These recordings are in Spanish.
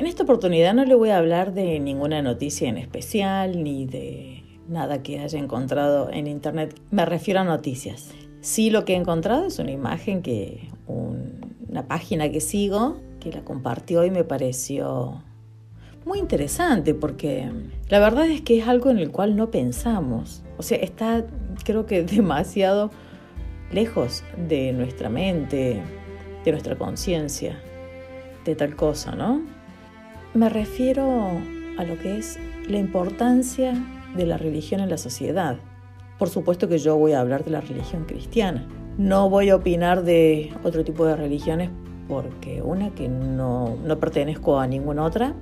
En esta oportunidad no le voy a hablar de ninguna noticia en especial ni de nada que haya encontrado en internet. Me refiero a noticias. Sí, lo que he encontrado es una imagen que una página que sigo que la compartió y me pareció muy interesante porque la verdad es que es algo en el cual no pensamos. O sea, está creo que demasiado lejos de nuestra mente, de nuestra conciencia, de tal cosa, ¿no? Me refiero a lo que es la importancia de la religión en la sociedad. Por supuesto que yo voy a hablar de la religión cristiana. No voy a opinar de otro tipo de religiones porque una que no, no pertenezco a ninguna otra,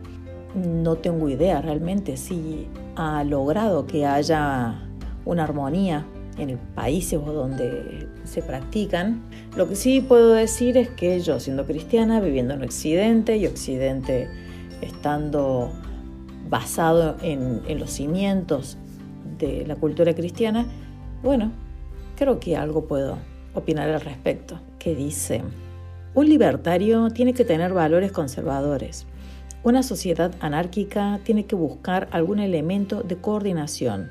no tengo idea realmente si ha logrado que haya una armonía en países donde se practican. Lo que sí puedo decir es que yo siendo cristiana, viviendo en Occidente y Occidente estando basado en, los cimientos de la cultura cristiana, bueno, creo que algo puedo opinar al respecto. Que dice, un libertario tiene que tener valores conservadores. Una sociedad anárquica tiene que buscar algún elemento de coordinación.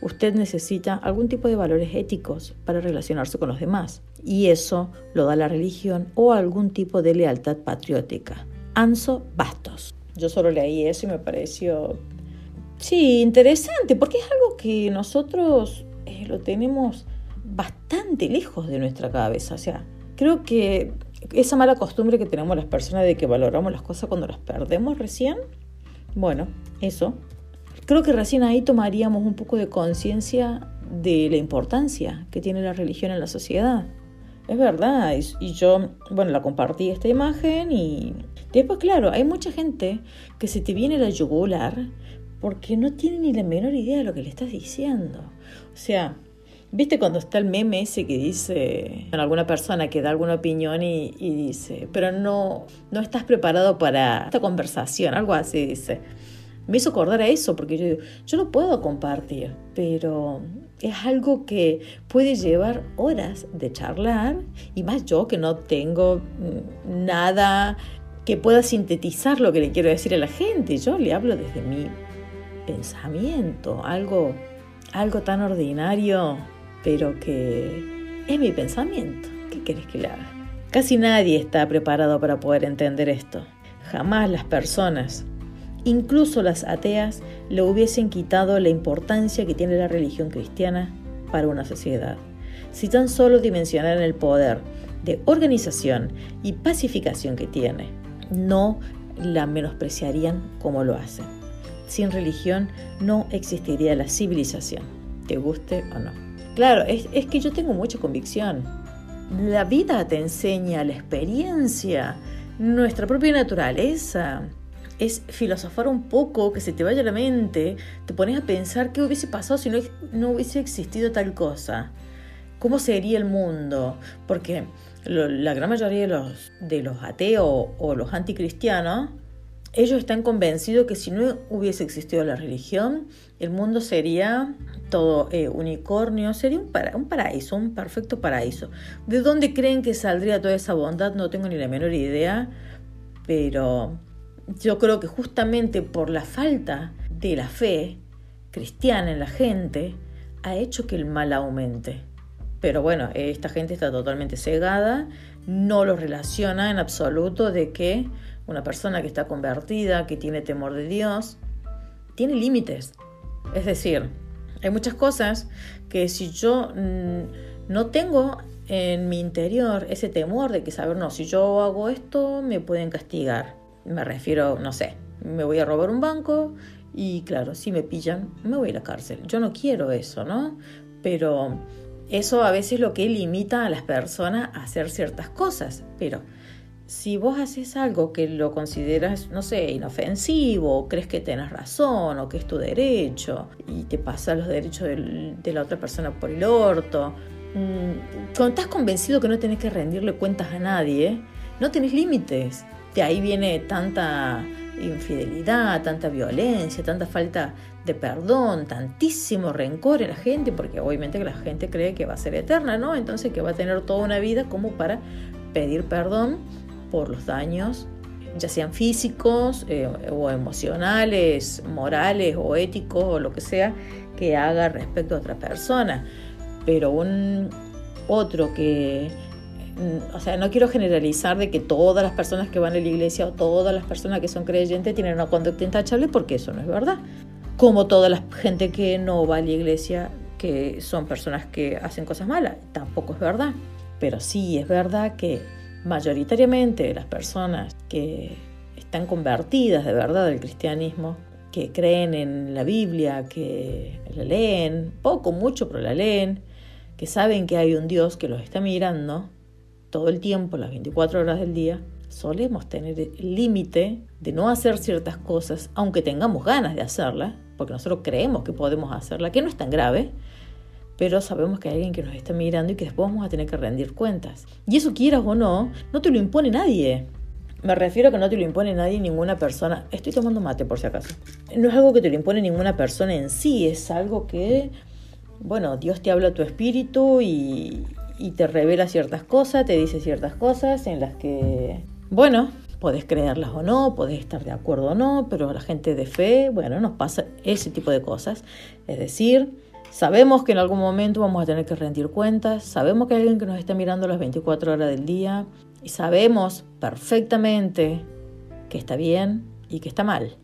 Usted necesita algún tipo de valores éticos para relacionarse con los demás, y eso lo da la religión o algún tipo de lealtad patriótica. Anso Bastos. Yo solo leí eso y me pareció, sí, interesante, porque es algo que nosotros eh, lo tenemos bastante lejos de nuestra cabeza. O sea, creo que esa mala costumbre que tenemos las personas de que valoramos las cosas cuando las perdemos recién, bueno, eso. Creo que recién ahí tomaríamos un poco de conciencia de la importancia que tiene la religión en la sociedad. Es verdad, y yo, bueno, la compartí esta imagen y después, claro, hay mucha gente que se te viene la yugular porque no tiene ni la menor idea de lo que le estás diciendo. O sea, ¿viste cuando está el meme ese que dice alguna persona que da alguna opinión y, dice, pero no, no estás preparado para esta conversación, algo así dice? Me hizo acordar a eso porque yo digo, yo no puedo compartir, pero es algo que puede llevar horas de charlar y más yo que no tengo mm, nada que pueda sintetizar lo que le quiero decir a la gente. Yo le hablo desde mi pensamiento, algo, algo tan ordinario, pero que es mi pensamiento. ¿Qué querés que le haga? Casi nadie está preparado para poder entender esto. Jamás las personas, incluso las ateas, le hubiesen quitado la importancia que tiene la religión cristiana para una sociedad. Si tan solo dimensionaran el poder de organización y pacificación que tiene, no la menospreciarían como lo hacen. Sin religión no existiría la civilización, te guste o no. Claro, es, es que yo tengo mucha convicción. La vida te enseña, la experiencia, nuestra propia naturaleza, es filosofar un poco, que se te vaya la mente, te pones a pensar qué hubiese pasado si no, no hubiese existido tal cosa, cómo sería el mundo, porque la gran mayoría de los, de los ateos o los anticristianos, ellos están convencidos que si no hubiese existido la religión, el mundo sería todo eh, unicornio, sería un, un paraíso, un perfecto paraíso. ¿De dónde creen que saldría toda esa bondad? No tengo ni la menor idea, pero yo creo que justamente por la falta de la fe cristiana en la gente, ha hecho que el mal aumente. Pero bueno, esta gente está totalmente cegada, no lo relaciona en absoluto de que una persona que está convertida, que tiene temor de Dios, tiene límites. Es decir, hay muchas cosas que si yo mm, no tengo en mi interior ese temor de que saber, no, si yo hago esto me pueden castigar me refiero, no sé, me voy a robar un banco y claro, si me pillan, me voy a la cárcel. Yo no quiero eso, ¿no? Pero eso a veces lo que limita a las personas a hacer ciertas cosas. Pero si vos haces algo que lo consideras, no sé, inofensivo, o crees que tenés razón, o que es tu derecho, y te pasa los derechos de la otra persona por el orto, mm, cuando estás convencido que no tenés que rendirle cuentas a nadie, no tenés límites. De ahí viene tanta infidelidad, tanta violencia, tanta falta de perdón, tantísimo rencor en la gente, porque obviamente que la gente cree que va a ser eterna, ¿no? Entonces que va a tener toda una vida como para pedir perdón por los daños ya sean físicos eh, o emocionales, morales o éticos o lo que sea, que haga respecto a otra persona. Pero un otro que, o sea, no quiero generalizar de que todas las personas que van a la iglesia o todas las personas que son creyentes tienen una conducta intachable, porque eso no es verdad. Como toda la gente que no va a la iglesia, que son personas que hacen cosas malas, tampoco es verdad. Pero sí es verdad que mayoritariamente las personas que están convertidas de verdad al cristianismo, que creen en la Biblia, que la leen, poco, mucho, pero la leen, que saben que hay un Dios que los está mirando todo el tiempo, las 24 horas del día, solemos tener el límite de no hacer ciertas cosas, aunque tengamos ganas de hacerlas, porque nosotros creemos que podemos hacerla, que no es tan grave, pero sabemos que hay alguien que nos está mirando y que después vamos a tener que rendir cuentas. Y eso quieras o no, no te lo impone nadie. Me refiero a que no te lo impone nadie, ninguna persona. Estoy tomando mate por si acaso. No es algo que te lo impone ninguna persona en sí, es algo que, bueno, Dios te habla a tu espíritu y, y te revela ciertas cosas, te dice ciertas cosas en las que, bueno, podés creerlas o no, podés estar de acuerdo o no, pero la gente de fe, bueno, nos pasa ese tipo de cosas. Es decir, Sabemos que en algún momento vamos a tener que rendir cuentas, sabemos que hay alguien que nos está mirando las 24 horas del día y sabemos perfectamente que está bien y que está mal.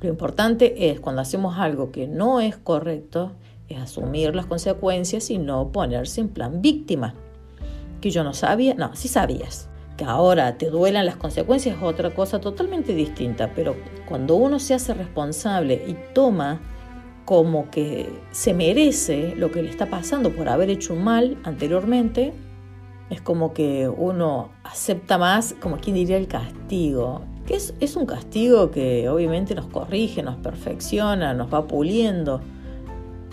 Lo importante es cuando hacemos algo que no es correcto, es asumir las consecuencias y no ponerse en plan víctima. Que yo no sabía, no, sí sabías. Que ahora te duelan las consecuencias es otra cosa totalmente distinta, pero cuando uno se hace responsable y toma como que se merece lo que le está pasando por haber hecho un mal anteriormente, es como que uno acepta más, como quien diría, el castigo. Que es, es un castigo que obviamente nos corrige, nos perfecciona, nos va puliendo,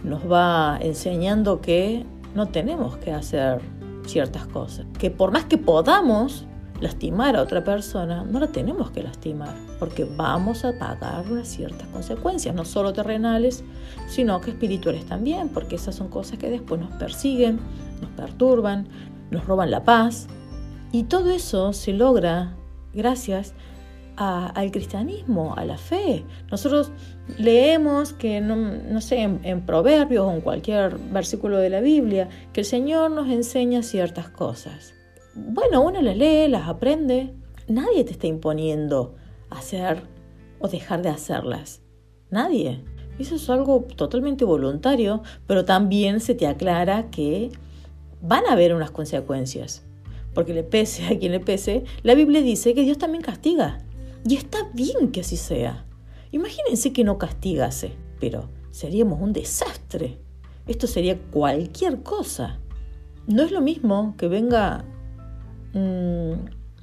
nos va enseñando que no tenemos que hacer ciertas cosas. Que por más que podamos lastimar a otra persona, no la tenemos que lastimar, porque vamos a pagar ciertas consecuencias, no solo terrenales, sino que espirituales también, porque esas son cosas que después nos persiguen, nos perturban, nos roban la paz. Y todo eso se logra gracias al cristianismo, a la fe. Nosotros leemos que, no, sé, en, en, Proverbios o en cualquier versículo de la Biblia, que el Señor nos enseña ciertas cosas bueno, uno las lee, las aprende. Nadie te está imponiendo hacer o dejar de hacerlas. Nadie. Eso es algo totalmente voluntario, pero también se te aclara que van a haber unas consecuencias. Porque le pese a quien le pese, la Biblia dice que Dios también castiga. Y está bien que así sea. Imagínense que no castigase, pero seríamos un desastre. Esto sería cualquier cosa. No es lo mismo que venga Mm,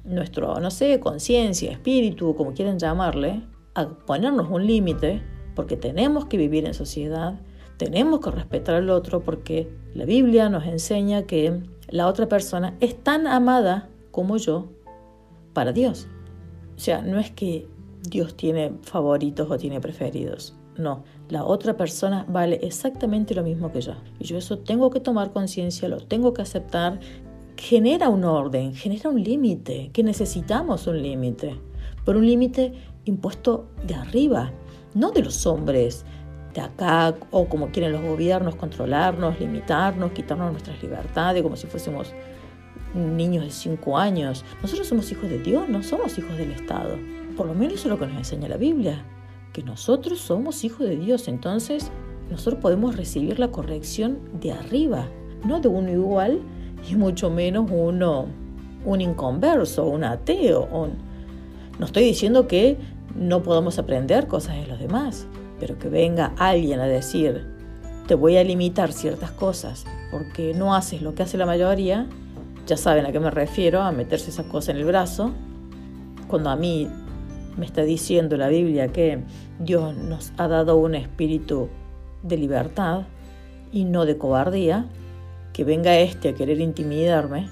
nuestro, no sé, conciencia, espíritu, como quieran llamarle, a ponernos un límite, porque tenemos que vivir en sociedad, tenemos que respetar al otro, porque la Biblia nos enseña que la otra persona es tan amada como yo para Dios. O sea, no es que Dios tiene favoritos o tiene preferidos. No, la otra persona vale exactamente lo mismo que yo. Y yo eso tengo que tomar conciencia, lo tengo que aceptar genera un orden, genera un límite, que necesitamos un límite, pero un límite impuesto de arriba, no de los hombres, de acá, o como quieren los gobiernos, controlarnos, limitarnos, quitarnos nuestras libertades, como si fuésemos niños de cinco años. Nosotros somos hijos de Dios, no somos hijos del Estado. Por lo menos eso es lo que nos enseña la Biblia, que nosotros somos hijos de Dios, entonces nosotros podemos recibir la corrección de arriba, no de uno igual, y mucho menos uno, un inconverso, un ateo. No estoy diciendo que no podamos aprender cosas de los demás, pero que venga alguien a decir, te voy a limitar ciertas cosas porque no haces lo que hace la mayoría, ya saben a qué me refiero, a meterse esas cosas en el brazo, cuando a mí me está diciendo la Biblia que Dios nos ha dado un espíritu de libertad y no de cobardía, que venga este a querer intimidarme,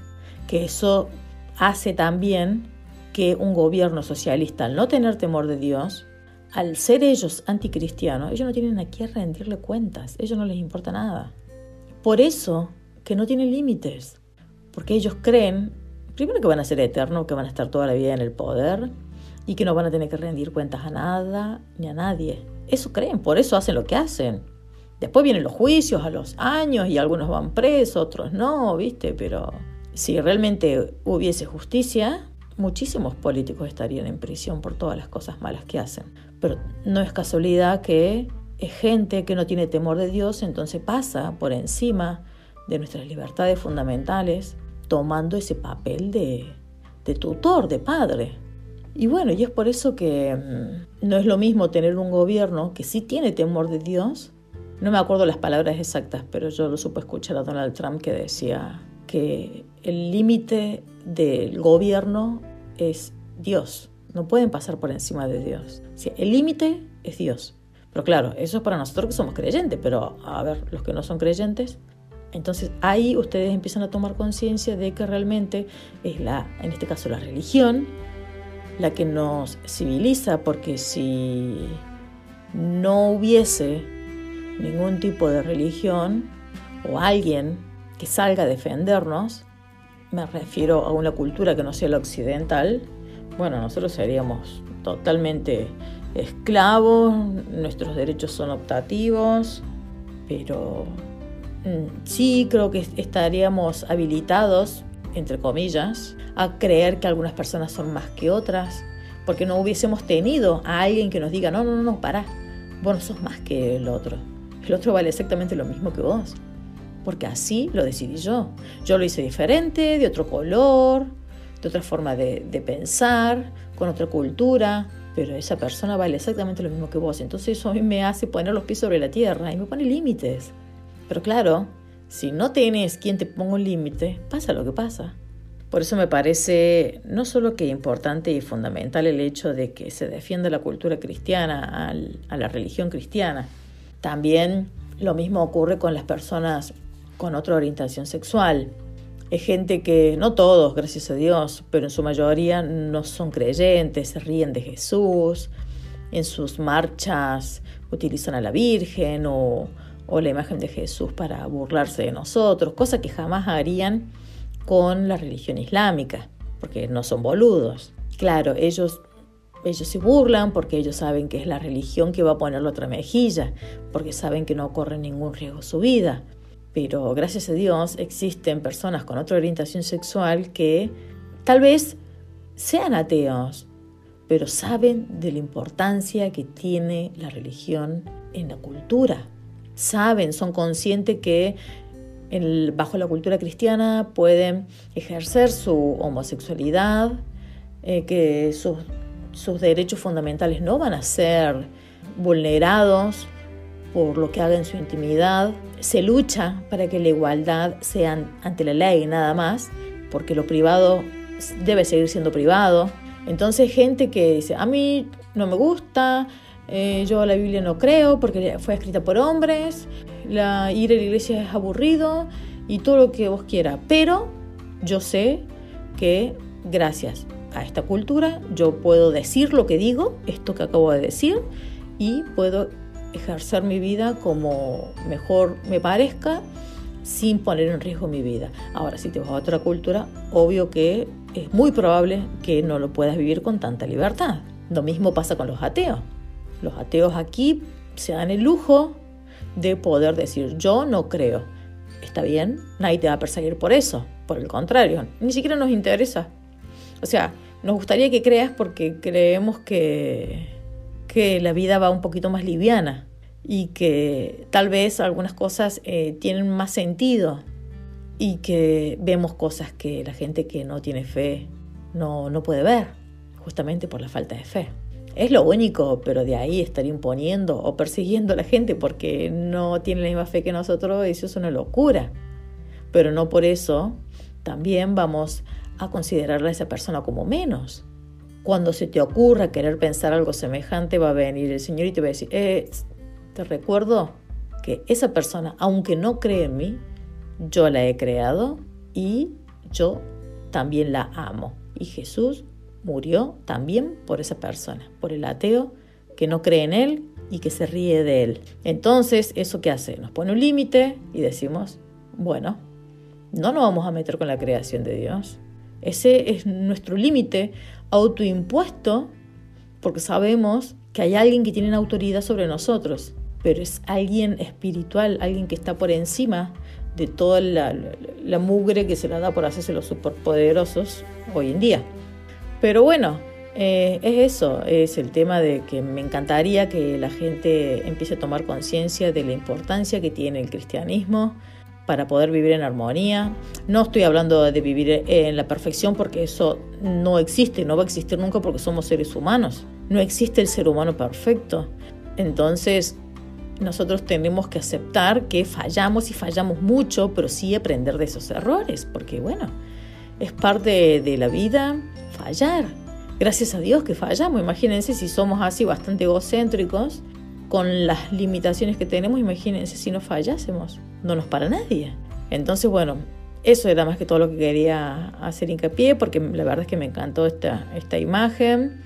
que eso hace también que un gobierno socialista, al no tener temor de Dios, al ser ellos anticristianos, ellos no tienen a quién rendirle cuentas, ellos no les importa nada. Por eso que no tienen límites, porque ellos creen, primero que van a ser eternos, que van a estar toda la vida en el poder, y que no van a tener que rendir cuentas a nada ni a nadie. Eso creen, por eso hacen lo que hacen. Después vienen los juicios a los años y algunos van presos, otros no, ¿viste? Pero si realmente hubiese justicia, muchísimos políticos estarían en prisión por todas las cosas malas que hacen. Pero no es casualidad que es gente que no tiene temor de Dios, entonces pasa por encima de nuestras libertades fundamentales, tomando ese papel de, de tutor, de padre. Y bueno, y es por eso que mm, no es lo mismo tener un gobierno que sí tiene temor de Dios. No me acuerdo las palabras exactas, pero yo lo supe escuchar a Donald Trump que decía que el límite del gobierno es Dios. No pueden pasar por encima de Dios. el límite es Dios. Pero claro, eso es para nosotros que somos creyentes, pero a ver, los que no son creyentes, entonces ahí ustedes empiezan a tomar conciencia de que realmente es la, en este caso la religión, la que nos civiliza, porque si no hubiese ningún tipo de religión o alguien que salga a defendernos, me refiero a una cultura que no sea la occidental, bueno, nosotros seríamos totalmente esclavos, nuestros derechos son optativos, pero sí creo que estaríamos habilitados, entre comillas, a creer que algunas personas son más que otras, porque no hubiésemos tenido a alguien que nos diga, no, no, no, no, pará, vos no sos más que el otro. El otro vale exactamente lo mismo que vos, porque así lo decidí yo. Yo lo hice diferente, de otro color, de otra forma de, de pensar, con otra cultura, pero esa persona vale exactamente lo mismo que vos. Entonces eso a mí me hace poner los pies sobre la tierra y me pone límites. Pero claro, si no tienes quien te ponga un límite, pasa lo que pasa. Por eso me parece no solo que importante y fundamental el hecho de que se defienda la cultura cristiana, a la religión cristiana, también lo mismo ocurre con las personas con otra orientación sexual. Es gente que, no todos, gracias a Dios, pero en su mayoría no son creyentes, se ríen de Jesús, en sus marchas utilizan a la Virgen o, o la imagen de Jesús para burlarse de nosotros, cosa que jamás harían con la religión islámica, porque no son boludos. Claro, ellos, ellos se burlan porque ellos saben que es la religión que va a poner la otra mejilla, porque saben que no corre ningún riesgo su vida. Pero gracias a Dios existen personas con otra orientación sexual que tal vez sean ateos, pero saben de la importancia que tiene la religión en la cultura. Saben, son conscientes que bajo la cultura cristiana pueden ejercer su homosexualidad, eh, que sus, sus derechos fundamentales no van a ser vulnerados por lo que haga en su intimidad. Se lucha para que la igualdad sea ante la ley nada más, porque lo privado debe seguir siendo privado. Entonces gente que dice, a mí no me gusta, eh, yo la Biblia no creo porque fue escrita por hombres, la, ir a la iglesia es aburrido y todo lo que vos quieras. Pero yo sé que gracias a esta cultura yo puedo decir lo que digo, esto que acabo de decir, y puedo ejercer mi vida como mejor me parezca sin poner en riesgo mi vida. Ahora, si te vas a otra cultura, obvio que es muy probable que no lo puedas vivir con tanta libertad. Lo mismo pasa con los ateos. Los ateos aquí se dan el lujo de poder decir yo no creo. Está bien, nadie te va a perseguir por eso. Por el contrario, ni siquiera nos interesa. O sea, nos gustaría que creas porque creemos que, que la vida va un poquito más liviana y que tal vez algunas cosas eh, tienen más sentido y que vemos cosas que la gente que no tiene fe no, no puede ver, justamente por la falta de fe. Es lo único, pero de ahí estar imponiendo o persiguiendo a la gente porque no tiene la misma fe que nosotros, eso es una locura. Pero no por eso también vamos a considerar a esa persona como menos. Cuando se te ocurra querer pensar algo semejante, va a venir el Señor y te va a decir, eh, te recuerdo que esa persona, aunque no cree en mí, yo la he creado y yo también la amo. Y Jesús murió también por esa persona, por el ateo que no cree en él y que se ríe de él. Entonces, ¿eso qué hace? Nos pone un límite y decimos, bueno, no nos vamos a meter con la creación de Dios. Ese es nuestro límite autoimpuesto porque sabemos que hay alguien que tiene autoridad sobre nosotros, pero es alguien espiritual, alguien que está por encima de toda la, mugre que se le da por hacerse los superpoderosos hoy en día. Pero bueno, eh, es eso, es el tema de que me encantaría que la gente empiece a tomar conciencia de la importancia que tiene el cristianismo para poder vivir en armonía. No estoy hablando de vivir en la perfección porque eso no existe, no va a existir nunca porque somos seres humanos. No existe el ser humano perfecto. Entonces, nosotros tenemos que aceptar que fallamos y fallamos mucho, pero sí aprender de esos errores, porque bueno, es parte de la vida fallar. Gracias a Dios que fallamos. Imagínense si somos así bastante egocéntricos, con las limitaciones que tenemos, imagínense si no fallásemos. No nos para nadie. Entonces, bueno, eso era más que todo lo que quería hacer hincapié, porque la verdad es que me encantó esta, esta imagen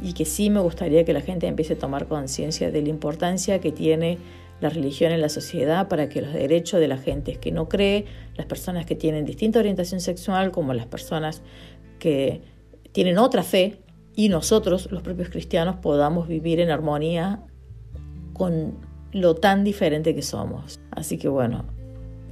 y que sí me gustaría que la gente empiece a tomar conciencia de la importancia que tiene la religión en la sociedad para que los derechos de la gente que no cree, las personas que tienen distinta orientación sexual, como las personas que tienen otra fe, y nosotros, los propios cristianos, podamos vivir en armonía con lo tan diferente que somos. Así que bueno,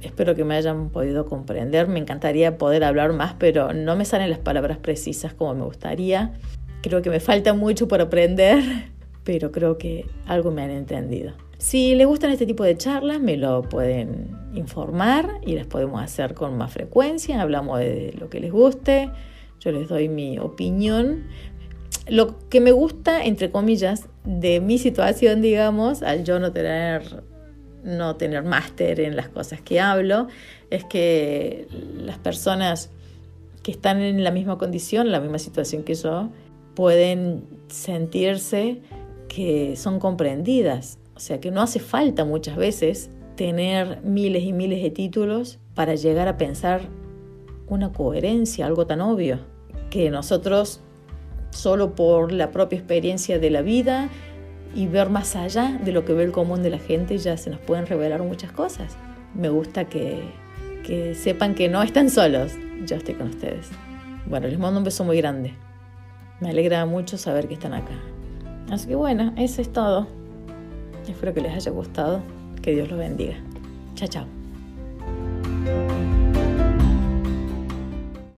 espero que me hayan podido comprender. Me encantaría poder hablar más, pero no me salen las palabras precisas como me gustaría. Creo que me falta mucho por aprender, pero creo que algo me han entendido. Si les gustan este tipo de charlas, me lo pueden informar y las podemos hacer con más frecuencia. Hablamos de lo que les guste, yo les doy mi opinión. Lo que me gusta, entre comillas, de mi situación, digamos, al yo no tener, no tener máster en las cosas que hablo, es que las personas que están en la misma condición, la misma situación que yo, pueden sentirse que son comprendidas. O sea, que no hace falta muchas veces tener miles y miles de títulos para llegar a pensar una coherencia, algo tan obvio, que nosotros solo por la propia experiencia de la vida y ver más allá de lo que ve el común de la gente ya se nos pueden revelar muchas cosas. Me gusta que, que sepan que no están solos, yo estoy con ustedes. Bueno, les mando un beso muy grande. Me alegra mucho saber que están acá. Así que bueno, eso es todo. Espero que les haya gustado. Que Dios los bendiga. Chao, chao.